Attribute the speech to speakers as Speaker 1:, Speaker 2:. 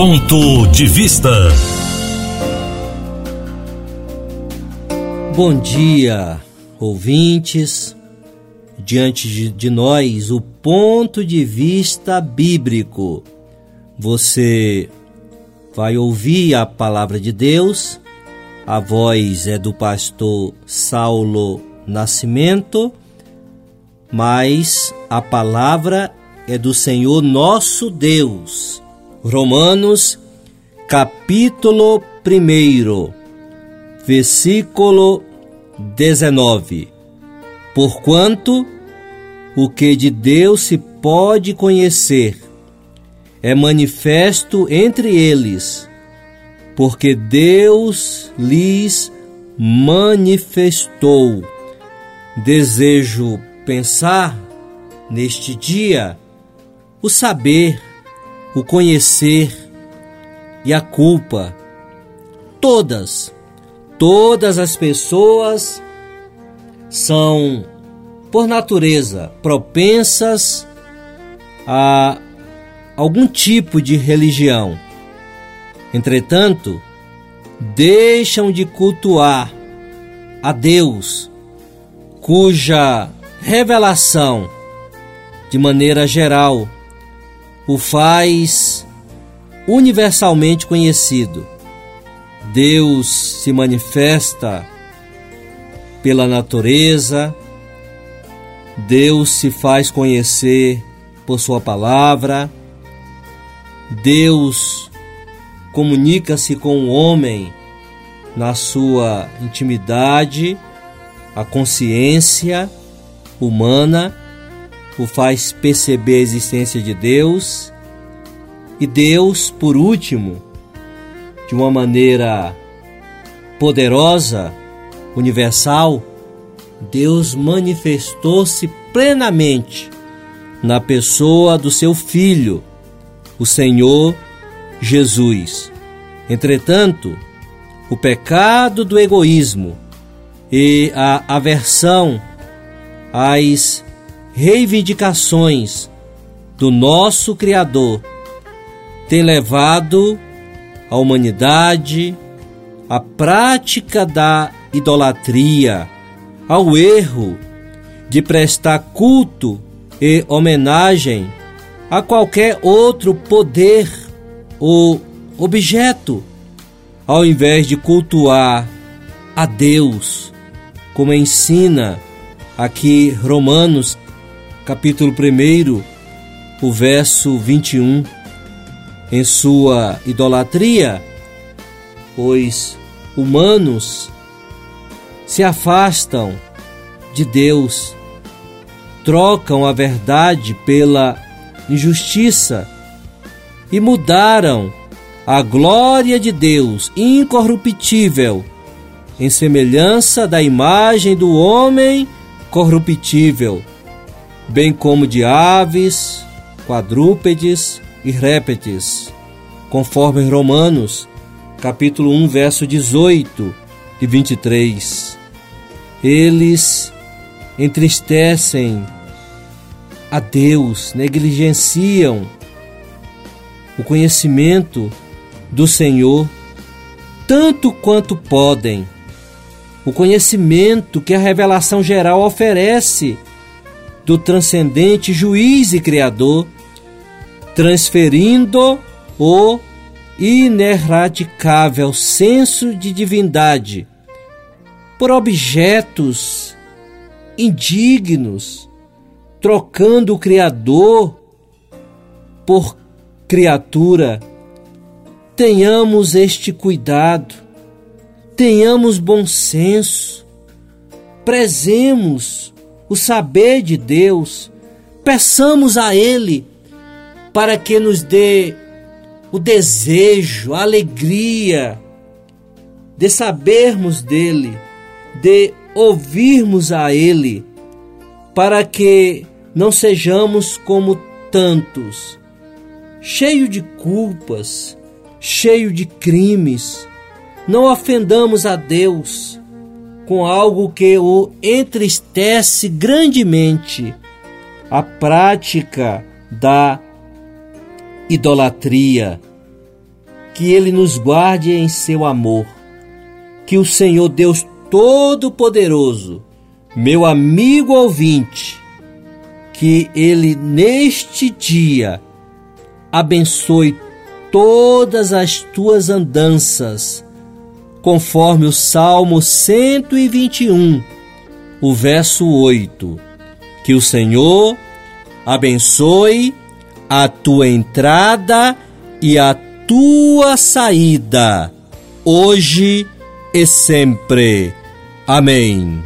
Speaker 1: Ponto de Vista.
Speaker 2: Bom dia, ouvintes. Diante de, de nós, o ponto de vista bíblico. Você vai ouvir a palavra de Deus. A voz é do pastor Saulo Nascimento, mas a palavra é do Senhor nosso Deus. Romanos, capítulo 1, versículo 19. Porquanto o que de Deus se pode conhecer é manifesto entre eles, porque Deus lhes manifestou. Desejo pensar neste dia o saber, o conhecer e a culpa. Todas, todas as pessoas são, por natureza, propensas a algum tipo de religião. Entretanto, deixam de cultuar a Deus, cuja revelação, de maneira geral, o faz universalmente conhecido. Deus se manifesta pela natureza, Deus se faz conhecer por Sua palavra, Deus comunica-se com o homem na sua intimidade, a consciência humana o faz perceber a existência de Deus e Deus, por último, de uma maneira poderosa, universal, Deus manifestou-se plenamente na pessoa do seu Filho, o Senhor Jesus. Entretanto, o pecado do egoísmo e a aversão às reivindicações do nosso Criador tem levado a humanidade à prática da idolatria, ao erro de prestar culto e homenagem a qualquer outro poder ou objeto, ao invés de cultuar a Deus, como ensina aqui Romanos, capítulo 1, o verso 21, em sua idolatria, pois humanos se afastam de Deus, trocam a verdade pela injustiça e mudaram a glória de Deus incorruptível em semelhança da imagem do homem corruptível, bem como de aves, quadrúpedes e répteis, conforme Romanos, capítulo 1, verso 18 e 23. Eles entristecem a Deus, negligenciam o conhecimento do Senhor tanto quanto podem. O conhecimento que a revelação geral oferece do transcendente juiz e criador, transferindo o ineradicável senso de divindade por objetos indignos trocando o Criador por criatura. Tenhamos este cuidado, tenhamos bom senso, prezemos o saber de Deus, peçamos a Ele para que nos dê o desejo, a alegria de sabermos dele, de ouvirmos a Ele para que não sejamos como tantos, cheio de culpas, cheio de crimes. Não ofendamos a Deus com algo que o entristece grandemente, a prática da idolatria. que Ele nos guarde em seu amor. Que o Senhor Deus Todo-Poderoso, meu amigo ouvinte, que Ele neste dia abençoe todas as tuas andanças, conforme o Salmo 121, o verso 8. Que o Senhor abençoe a tua entrada e a tua saída, hoje e sempre. Amém.